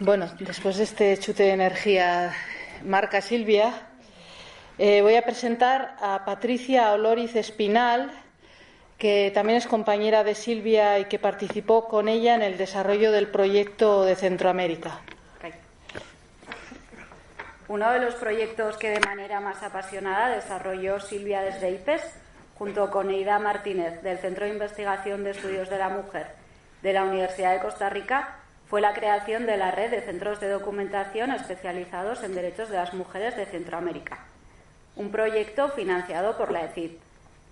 Bueno, después de este chute de energía marca Silvia, eh, voy a presentar a Patricia Oloriz Espinal, que también es compañera de Silvia y que participó con ella en el desarrollo del proyecto de Centroamérica. Uno de los proyectos que de manera más apasionada desarrolló Silvia desde IPES, junto con Eida Martínez, del Centro de Investigación de Estudios de la Mujer de la Universidad de Costa Rica, fue la creación de la red de centros de documentación especializados en derechos de las mujeres de Centroamérica, un proyecto financiado por la ECID,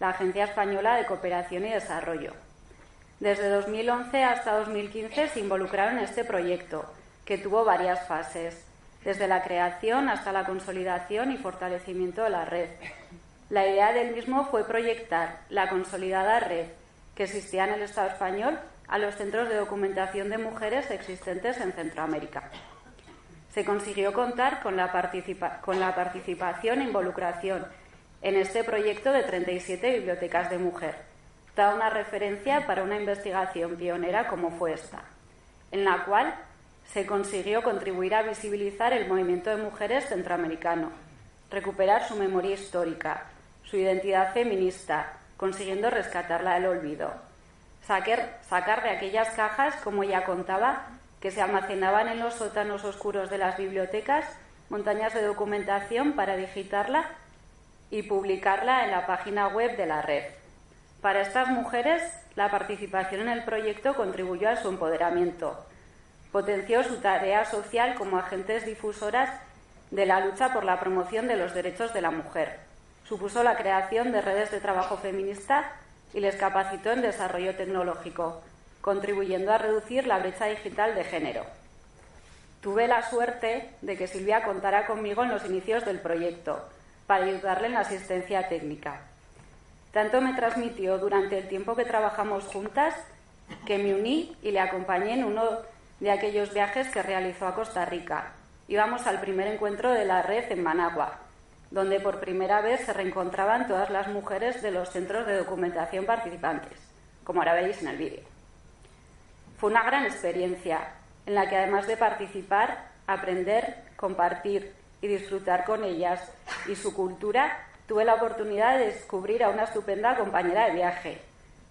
la Agencia Española de Cooperación y Desarrollo. Desde 2011 hasta 2015 se involucraron en este proyecto, que tuvo varias fases, desde la creación hasta la consolidación y fortalecimiento de la red. La idea del mismo fue proyectar la consolidada red que existía en el Estado español a los centros de documentación de mujeres existentes en Centroamérica. Se consiguió contar con la, participación e involucración en este proyecto de 37 bibliotecas de mujer, da una referencia para una investigación pionera como fue esta, en la cual se consiguió contribuir a visibilizar el movimiento de mujeres centroamericano, recuperar su memoria histórica, su identidad feminista, consiguiendo rescatarla del olvido, sacar, de aquellas cajas, como ya contaba, que se almacenaban en los sótanos oscuros de las bibliotecas, montañas de documentación para digitarla y publicarla en la página web de la red. Para estas mujeres, la participación en el proyecto contribuyó a su empoderamiento, potenció su tarea social como agentes difusoras de la lucha por la promoción de los derechos de la mujer. Supuso la creación de redes de trabajo feminista y les capacitó en desarrollo tecnológico, contribuyendo a reducir la brecha digital de género. Tuve la suerte de que Silvia contara conmigo en los inicios del proyecto para ayudarle en la asistencia técnica. Tanto me transmitió durante el tiempo que trabajamos juntas que me uní y le acompañé en uno de aquellos viajes que realizó a Costa Rica. Íbamos al primer encuentro de la red en Managua, donde por primera vez se reencontraban todas las mujeres de los centros de documentación participantes, como ahora veis en el vídeo. Fue una gran experiencia en la que además de participar, aprender, compartir y disfrutar con ellas y su cultura, tuve la oportunidad de descubrir a una estupenda compañera de viaje,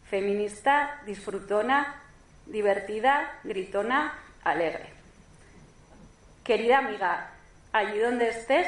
feminista, disfrutona, divertida, gritona, alegre. Querida amiga, allí donde estés,